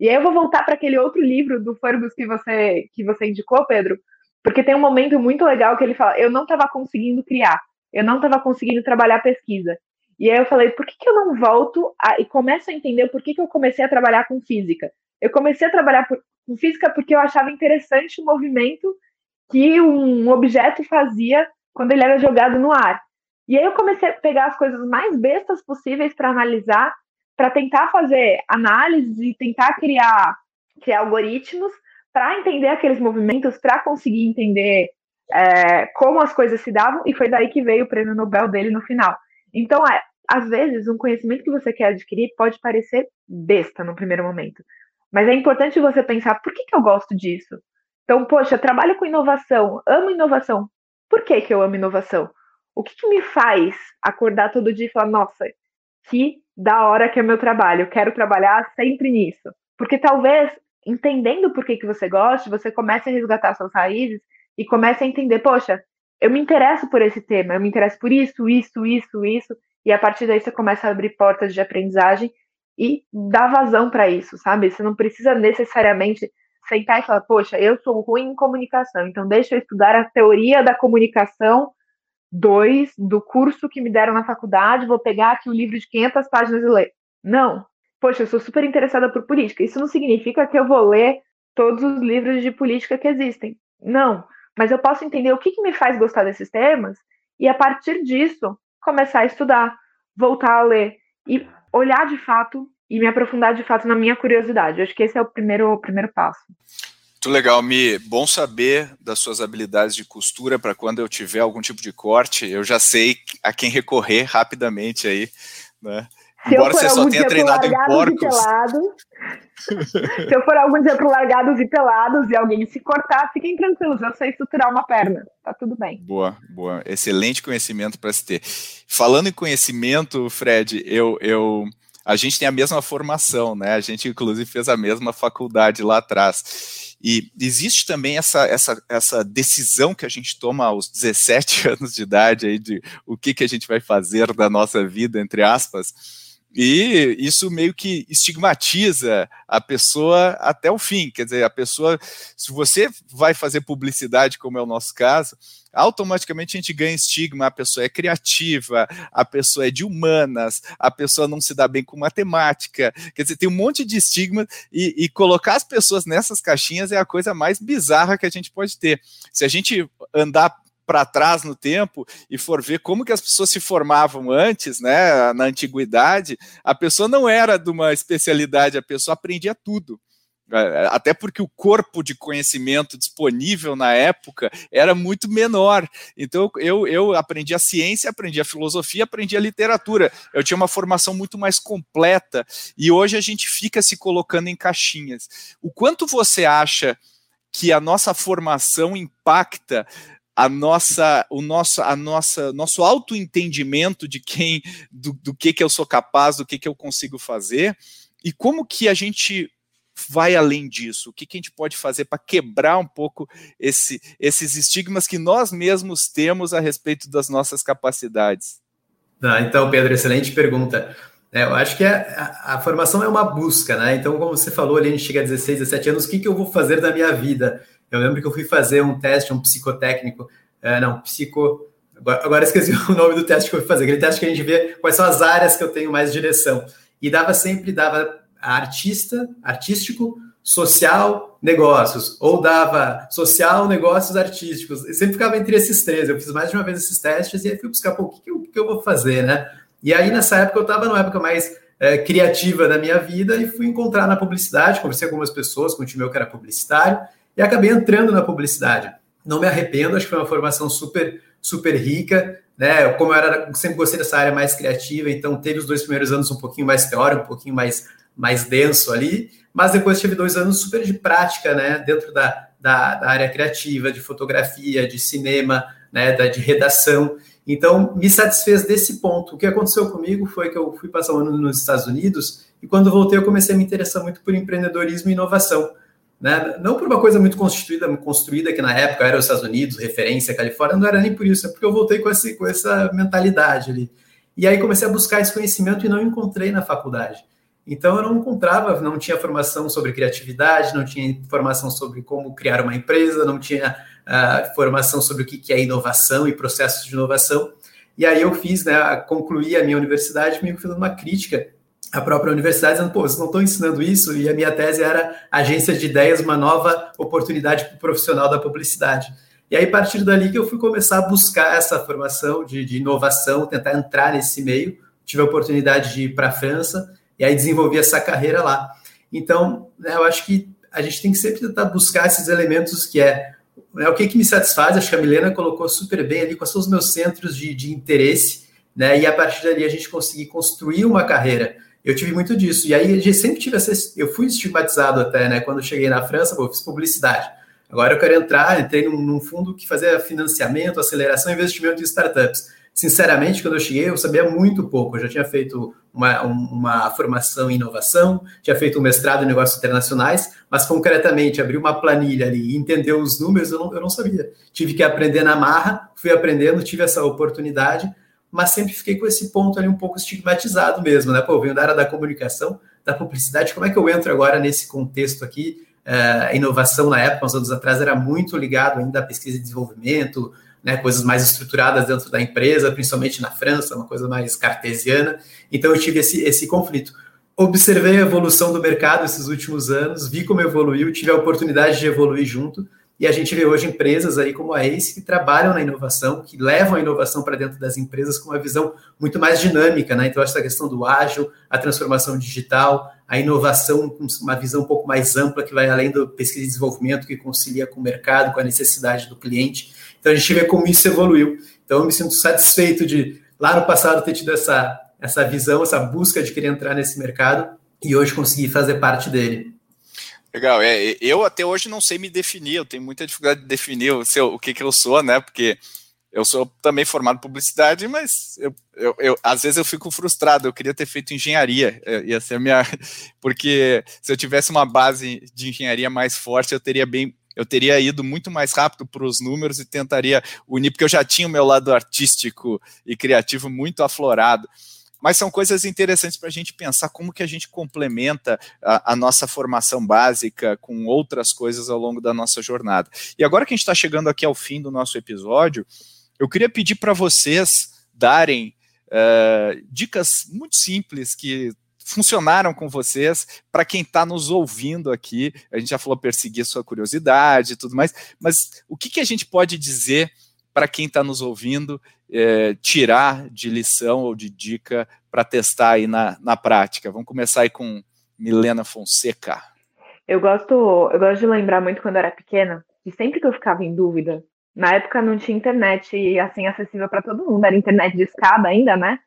E aí eu vou voltar para aquele outro livro do Fergus que você que você indicou, Pedro, porque tem um momento muito legal que ele fala: eu não estava conseguindo criar, eu não estava conseguindo trabalhar pesquisa. E aí eu falei: por que, que eu não volto a, e começo a entender por que, que eu comecei a trabalhar com física? Eu comecei a trabalhar por, com física porque eu achava interessante o movimento que um objeto fazia quando ele era jogado no ar. E aí eu comecei a pegar as coisas mais bestas possíveis para analisar, para tentar fazer análise e tentar criar, criar algoritmos para entender aqueles movimentos, para conseguir entender é, como as coisas se davam, e foi daí que veio o prêmio Nobel dele no final. Então, é, às vezes, um conhecimento que você quer adquirir pode parecer besta no primeiro momento, mas é importante você pensar: por que, que eu gosto disso? Então, poxa, trabalho com inovação, amo inovação. Por que, que eu amo inovação? O que, que me faz acordar todo dia e falar, nossa, que da hora que é meu trabalho, quero trabalhar sempre nisso. Porque talvez, entendendo por que, que você gosta, você comece a resgatar suas raízes e comece a entender, poxa, eu me interesso por esse tema, eu me interesso por isso, isso, isso, isso, e a partir daí você começa a abrir portas de aprendizagem e dar vazão para isso, sabe? Você não precisa necessariamente sentar e falar, poxa, eu sou ruim em comunicação, então deixa eu estudar a teoria da comunicação 2 do curso que me deram na faculdade, vou pegar aqui o um livro de 500 páginas e ler. Não. Poxa, eu sou super interessada por política. Isso não significa que eu vou ler todos os livros de política que existem. Não. Mas eu posso entender o que, que me faz gostar desses temas e, a partir disso, começar a estudar, voltar a ler e olhar de fato e me aprofundar de fato na minha curiosidade. Eu acho que esse é o primeiro, o primeiro passo. Muito legal, Mi. Bom saber das suas habilidades de costura para quando eu tiver algum tipo de corte, eu já sei a quem recorrer rapidamente aí, né? Se Embora você só tenha treinado em porcos. se eu for algum dia pro largados e pelados e alguém se cortar, fiquem tranquilos, eu sei estruturar uma perna, tá tudo bem. Boa, boa. Excelente conhecimento para se ter. Falando em conhecimento, Fred, eu, eu a gente tem a mesma formação, né? A gente, inclusive, fez a mesma faculdade lá atrás. E existe também essa, essa, essa decisão que a gente toma aos 17 anos de idade aí de o que, que a gente vai fazer da nossa vida, entre aspas. E isso meio que estigmatiza a pessoa até o fim. Quer dizer, a pessoa, se você vai fazer publicidade, como é o nosso caso, automaticamente a gente ganha estigma, a pessoa é criativa, a pessoa é de humanas, a pessoa não se dá bem com matemática. Quer dizer, tem um monte de estigma e, e colocar as pessoas nessas caixinhas é a coisa mais bizarra que a gente pode ter. Se a gente andar para trás no tempo e for ver como que as pessoas se formavam antes, né, na antiguidade, a pessoa não era de uma especialidade, a pessoa aprendia tudo. É, até porque o corpo de conhecimento disponível na época era muito menor. Então eu, eu aprendi a ciência, aprendi a filosofia, aprendi a literatura. Eu tinha uma formação muito mais completa e hoje a gente fica se colocando em caixinhas. O quanto você acha que a nossa formação impacta a nossa, o nosso, a nossa, nosso autoentendimento de quem, do, do que que eu sou capaz, do que que eu consigo fazer, e como que a gente vai além disso? O que, que a gente pode fazer para quebrar um pouco esse, esses estigmas que nós mesmos temos a respeito das nossas capacidades? Ah, então, Pedro, excelente pergunta. É, eu acho que a, a, a, formação é uma busca, né? Então, como você falou ali, a gente chega a 16, 17 anos, o que, que eu vou fazer da minha vida? Eu lembro que eu fui fazer um teste, um psicotécnico, é, não, psico. Agora, agora esqueci o nome do teste que eu fui fazer, aquele teste que a gente vê quais são as áreas que eu tenho mais direção. E dava sempre, dava artista, artístico, social, negócios, ou dava social, negócios, artísticos. Eu sempre ficava entre esses três. Eu fiz mais de uma vez esses testes e aí fui buscar, pô, o que, que, eu, que eu vou fazer, né? E aí, nessa época, eu estava numa época mais é, criativa da minha vida e fui encontrar na publicidade, conversei com algumas pessoas, com o time meu que era publicitário, e acabei entrando na publicidade. não me arrependo, acho que foi uma formação super, super rica, né? Como eu era, sempre gostei dessa área mais criativa, então teve os dois primeiros anos um pouquinho mais teórico, um pouquinho mais, mais denso ali, mas depois tive dois anos super de prática, né? Dentro da, da, da área criativa, de fotografia, de cinema, né? Da, de redação. Então, me satisfez desse ponto. O que aconteceu comigo foi que eu fui passar um ano nos Estados Unidos e quando voltei eu comecei a me interessar muito por empreendedorismo e inovação. Né? Não por uma coisa muito constituída, construída que na época era os Estados Unidos, referência, Califórnia, não era nem por isso, é porque eu voltei com, esse, com essa mentalidade ali. E aí comecei a buscar esse conhecimento e não encontrei na faculdade. Então eu não encontrava, não tinha formação sobre criatividade, não tinha informação sobre como criar uma empresa, não tinha uh, formação sobre o que é inovação e processos de inovação. E aí eu fiz, né, concluí a minha universidade meio que fazendo uma crítica a própria universidade dizendo, pô, vocês não estão ensinando isso, e a minha tese era agência de ideias, uma nova oportunidade para o profissional da publicidade. E aí, a partir dali que eu fui começar a buscar essa formação de, de inovação, tentar entrar nesse meio, tive a oportunidade de ir para a França, e aí desenvolvi essa carreira lá. Então, né, eu acho que a gente tem que sempre tentar buscar esses elementos que é né, o que, que me satisfaz, acho que a Milena colocou super bem ali, quais são os meus centros de, de interesse, né, e a partir dali a gente conseguir construir uma carreira eu tive muito disso. E aí, sempre tive essa. Eu fui estigmatizado até, né? Quando cheguei na França, eu fiz publicidade. Agora eu quero entrar, entrei num, num fundo que fazia financiamento, aceleração e investimento de startups. Sinceramente, quando eu cheguei, eu sabia muito pouco. Eu já tinha feito uma, uma formação em inovação, tinha feito um mestrado em negócios internacionais, mas concretamente abrir uma planilha ali e entender os números, eu não, eu não sabia. Tive que aprender na marra, fui aprendendo, tive essa oportunidade mas sempre fiquei com esse ponto ali um pouco estigmatizado mesmo, né? Pô, eu venho da área da comunicação, da publicidade, como é que eu entro agora nesse contexto aqui? A inovação na época, uns anos atrás, era muito ligado ainda à pesquisa e desenvolvimento, né, coisas mais estruturadas dentro da empresa, principalmente na França, uma coisa mais cartesiana. Então eu tive esse, esse conflito. Observei a evolução do mercado esses últimos anos, vi como evoluiu, tive a oportunidade de evoluir junto, e a gente vê hoje empresas aí como a ACE que trabalham na inovação, que levam a inovação para dentro das empresas com uma visão muito mais dinâmica, né? Então, essa questão do ágil, a transformação digital, a inovação com uma visão um pouco mais ampla, que vai além do pesquisa e desenvolvimento, que concilia com o mercado, com a necessidade do cliente. Então, a gente vê como isso evoluiu. Então, eu me sinto satisfeito de, lá no passado, ter tido essa, essa visão, essa busca de querer entrar nesse mercado e hoje conseguir fazer parte dele. Legal, é, eu até hoje não sei me definir, eu tenho muita dificuldade de definir o, seu, o que, que eu sou, né? Porque eu sou também formado em publicidade, mas eu, eu, eu, às vezes eu fico frustrado. Eu queria ter feito engenharia, é, ia ser minha. Porque se eu tivesse uma base de engenharia mais forte, eu teria bem. Eu teria ido muito mais rápido para os números e tentaria unir, porque eu já tinha o meu lado artístico e criativo muito aflorado mas são coisas interessantes para a gente pensar como que a gente complementa a, a, nossa formação básica com outras coisas ao longo da nossa jornada. E agora que a gente está chegando aqui ao fim do nosso episódio, eu queria pedir para vocês darem uh, dicas muito simples que funcionaram com vocês, para quem está nos ouvindo aqui, a gente já falou perseguir sua curiosidade e tudo mais, mas o que, que a gente pode dizer para quem está nos ouvindo é, tirar de lição ou de dica para testar aí na, na prática? Vamos começar aí com Milena Fonseca. Eu gosto, eu gosto de lembrar muito quando eu era pequena, que sempre que eu ficava em dúvida, na época não tinha internet assim acessível para todo mundo, era internet de escada ainda, né?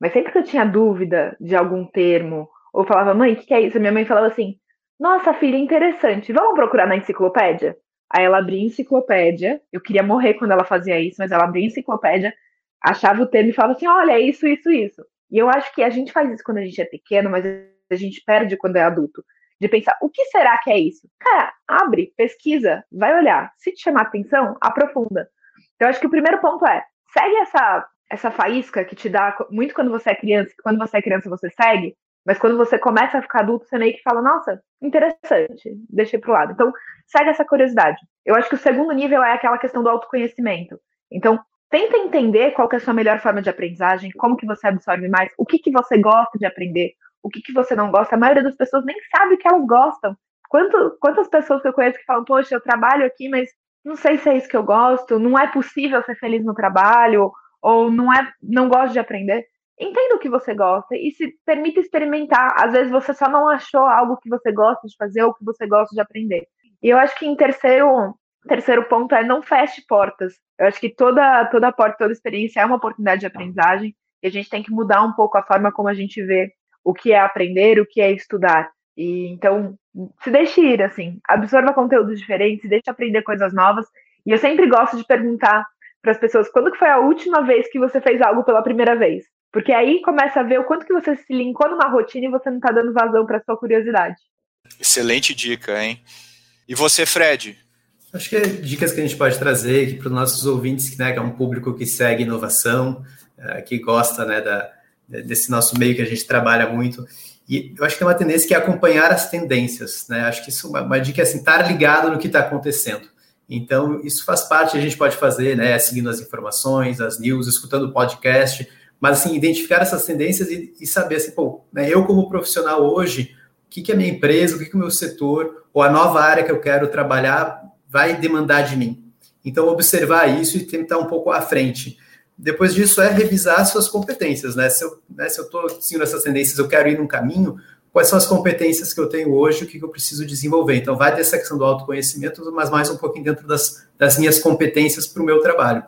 Mas sempre que eu tinha dúvida de algum termo, ou falava, mãe, o que, que é isso? Minha mãe falava assim, nossa, filha, interessante, vamos procurar na enciclopédia? Aí ela abria enciclopédia. Eu queria morrer quando ela fazia isso, mas ela abria enciclopédia, achava o termo e falava assim: olha, é isso, isso, isso. E eu acho que a gente faz isso quando a gente é pequeno, mas a gente perde quando é adulto. De pensar, o que será que é isso? Cara, abre, pesquisa, vai olhar. Se te chamar atenção, aprofunda. Então, acho que o primeiro ponto é: segue essa, essa faísca que te dá muito quando você é criança, que quando você é criança você segue, mas quando você começa a ficar adulto, você meio que fala, nossa, interessante, deixei pro lado. Então, segue essa curiosidade. Eu acho que o segundo nível é aquela questão do autoconhecimento. Então, tenta entender qual é a sua melhor forma de aprendizagem, como que você absorve mais, o que, que você gosta de aprender, o que, que você não gosta. A maioria das pessoas nem sabe o que elas gostam. Quanto, quantas pessoas que eu conheço que falam, poxa, eu trabalho aqui, mas não sei se é isso que eu gosto, não é possível ser feliz no trabalho, ou não é, não gosto de aprender. Entenda o que você gosta e se permita experimentar. Às vezes você só não achou algo que você gosta de fazer ou que você gosta de aprender. E eu acho que em terceiro, terceiro ponto é não feche portas. Eu acho que toda, toda porta, toda experiência é uma oportunidade de aprendizagem e a gente tem que mudar um pouco a forma como a gente vê o que é aprender, o que é estudar. E então, se deixe ir, assim, absorva conteúdos diferentes, deixe aprender coisas novas. E eu sempre gosto de perguntar para as pessoas quando que foi a última vez que você fez algo pela primeira vez? Porque aí começa a ver o quanto que você se linkou numa rotina e você não está dando vazão para sua curiosidade. Excelente dica, hein? E você, Fred? Acho que é dicas que a gente pode trazer aqui para os nossos ouvintes, né, que é um público que segue inovação, é, que gosta né, da, desse nosso meio que a gente trabalha muito. E eu acho que é uma tendência que é acompanhar as tendências, né? Acho que isso é uma, uma dica é assim, estar ligado no que está acontecendo. Então, isso faz parte, a gente pode fazer, né? Seguindo as informações, as news, escutando o podcast, mas assim, identificar essas tendências e, e saber assim, pô, né, eu como profissional hoje, o que, que a minha empresa, o que, que o meu setor, ou a nova área que eu quero trabalhar vai demandar de mim. Então, observar isso e tentar um pouco à frente. Depois disso é revisar suas competências, né? Se eu né, estou seguindo essas tendências, eu quero ir num caminho, quais são as competências que eu tenho hoje, o que, que eu preciso desenvolver. Então, vai dessa questão do autoconhecimento, mas mais um pouquinho dentro das, das minhas competências para o meu trabalho.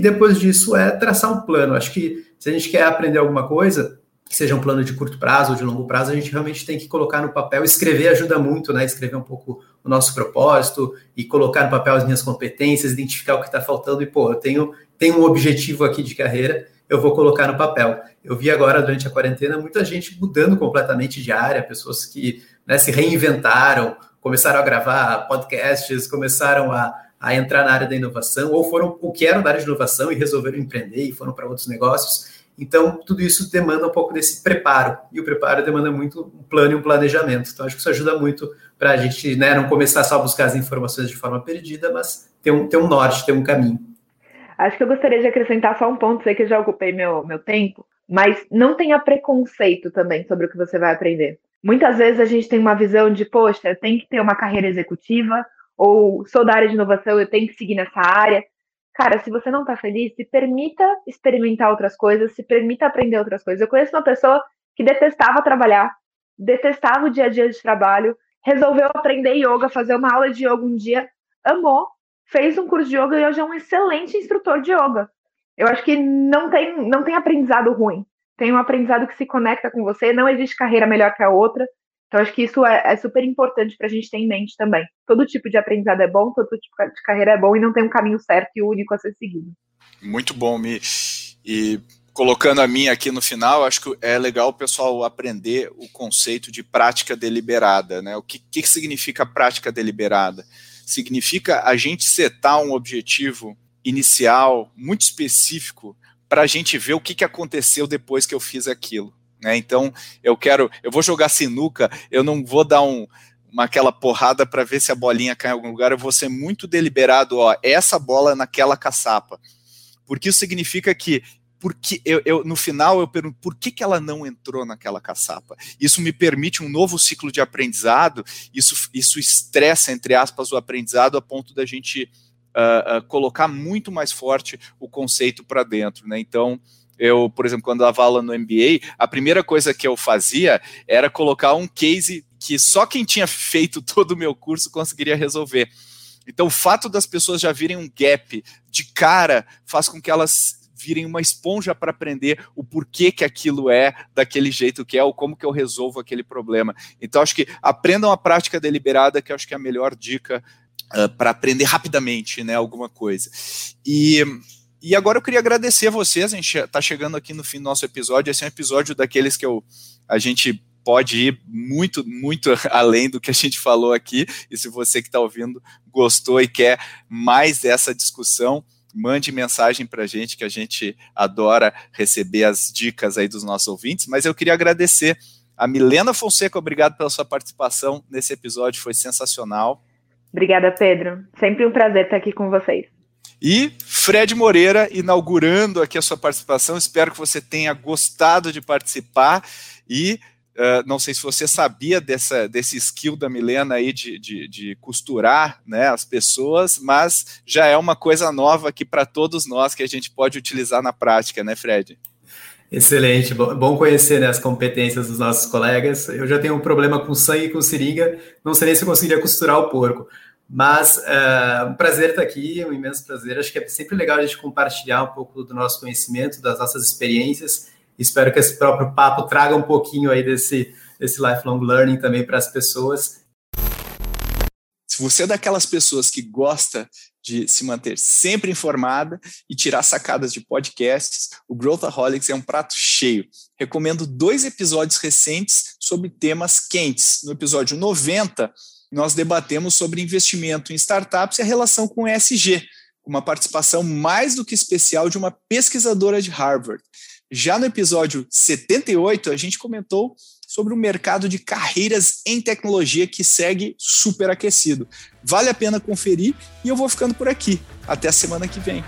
E depois disso é traçar um plano. Acho que se a gente quer aprender alguma coisa, que seja um plano de curto prazo ou de longo prazo, a gente realmente tem que colocar no papel. Escrever ajuda muito, né? Escrever um pouco o nosso propósito e colocar no papel as minhas competências, identificar o que está faltando e, pô, eu tenho tem um objetivo aqui de carreira, eu vou colocar no papel. Eu vi agora, durante a quarentena, muita gente mudando completamente de área, pessoas que né, se reinventaram, começaram a gravar podcasts, começaram a, a entrar na área da inovação, ou foram o que eram da área de inovação e resolveram empreender e foram para outros negócios. Então, tudo isso demanda um pouco desse preparo, e o preparo demanda muito um plano e um planejamento. Então, acho que isso ajuda muito para a gente né, não começar só a buscar as informações de forma perdida, mas ter um, ter um norte, ter um caminho. Acho que eu gostaria de acrescentar só um ponto, sei que eu já ocupei meu, meu tempo, mas não tenha preconceito também sobre o que você vai aprender. Muitas vezes a gente tem uma visão de, poxa, tenho que ter uma carreira executiva, ou sou da área de inovação, eu tenho que seguir nessa área. Cara, se você não está feliz, se permita experimentar outras coisas, se permita aprender outras coisas. Eu conheço uma pessoa que detestava trabalhar, detestava o dia a dia de trabalho, resolveu aprender yoga, fazer uma aula de yoga um dia, amou, fez um curso de yoga e hoje é um excelente instrutor de yoga. Eu acho que não tem, não tem aprendizado ruim. Tem um aprendizado que se conecta com você, não existe carreira melhor que a outra. Então, acho que isso é, é super importante para a gente ter em mente também. Todo tipo de aprendizado é bom, todo tipo de carreira é bom e não tem um caminho certo e único a ser seguido. Muito bom, Mi. E colocando a minha aqui no final, acho que é legal o pessoal aprender o conceito de prática deliberada. Né? O que, que significa prática deliberada? significa a gente setar um objetivo inicial muito específico para a gente ver o que, que aconteceu depois que eu fiz aquilo. Né? Então, eu quero, eu vou jogar sinuca, eu não vou dar um, uma aquela porrada para ver se a bolinha cai em algum lugar, eu vou ser muito deliberado, ó, essa bola naquela caçapa. Porque isso significa que porque eu, eu, no final eu pergunto por que, que ela não entrou naquela caçapa. Isso me permite um novo ciclo de aprendizado, isso, isso estressa, entre aspas, o aprendizado a ponto da gente uh, uh, colocar muito mais forte o conceito para dentro. Né? Então, eu, por exemplo, quando dava aula no MBA, a primeira coisa que eu fazia era colocar um case que só quem tinha feito todo o meu curso conseguiria resolver. Então, o fato das pessoas já virem um gap de cara faz com que elas virem uma esponja para aprender o porquê que aquilo é daquele jeito que é, ou como que eu resolvo aquele problema. Então, acho que aprendam a prática deliberada, que acho que é a melhor dica uh, para aprender rapidamente né, alguma coisa. E. E agora eu queria agradecer a vocês, a gente está chegando aqui no fim do nosso episódio, esse é um episódio daqueles que eu, a gente pode ir muito, muito além do que a gente falou aqui, e se você que está ouvindo gostou e quer mais dessa discussão, mande mensagem para a gente, que a gente adora receber as dicas aí dos nossos ouvintes. Mas eu queria agradecer a Milena Fonseca, obrigado pela sua participação nesse episódio, foi sensacional. Obrigada, Pedro. Sempre um prazer estar aqui com vocês. E Fred Moreira, inaugurando aqui a sua participação. Espero que você tenha gostado de participar e Uh, não sei se você sabia dessa, desse skill da Milena aí de, de, de, costurar né, as pessoas, mas já é uma coisa nova aqui para todos nós que a gente pode utilizar na prática, né, Fred? Excelente, bom conhecer né, as competências dos nossos colegas. Eu já tenho um problema com sangue e com seringa, não sei nem se eu conseguiria costurar o porco, Mas é um prazer estar aqui, um imenso prazer. Acho que é sempre legal a gente compartilhar um pouco do nosso conhecimento, das nossas experiências. Espero que esse próprio papo traga um pouquinho aí desse, desse lifelong learning também para as pessoas. Se você é daquelas pessoas que gosta de se manter sempre informada e tirar sacadas de podcasts, o Growthaholics é um prato cheio. Recomendo dois episódios recentes sobre temas quentes. No episódio 90, nós debatemos sobre investimento em startups e a relação com o ESG, com uma participação mais do que especial de uma pesquisadora de Harvard. Já no episódio 78, a gente comentou sobre o mercado de carreiras em tecnologia que segue superaquecido. Vale a pena conferir e eu vou ficando por aqui. Até a semana que vem.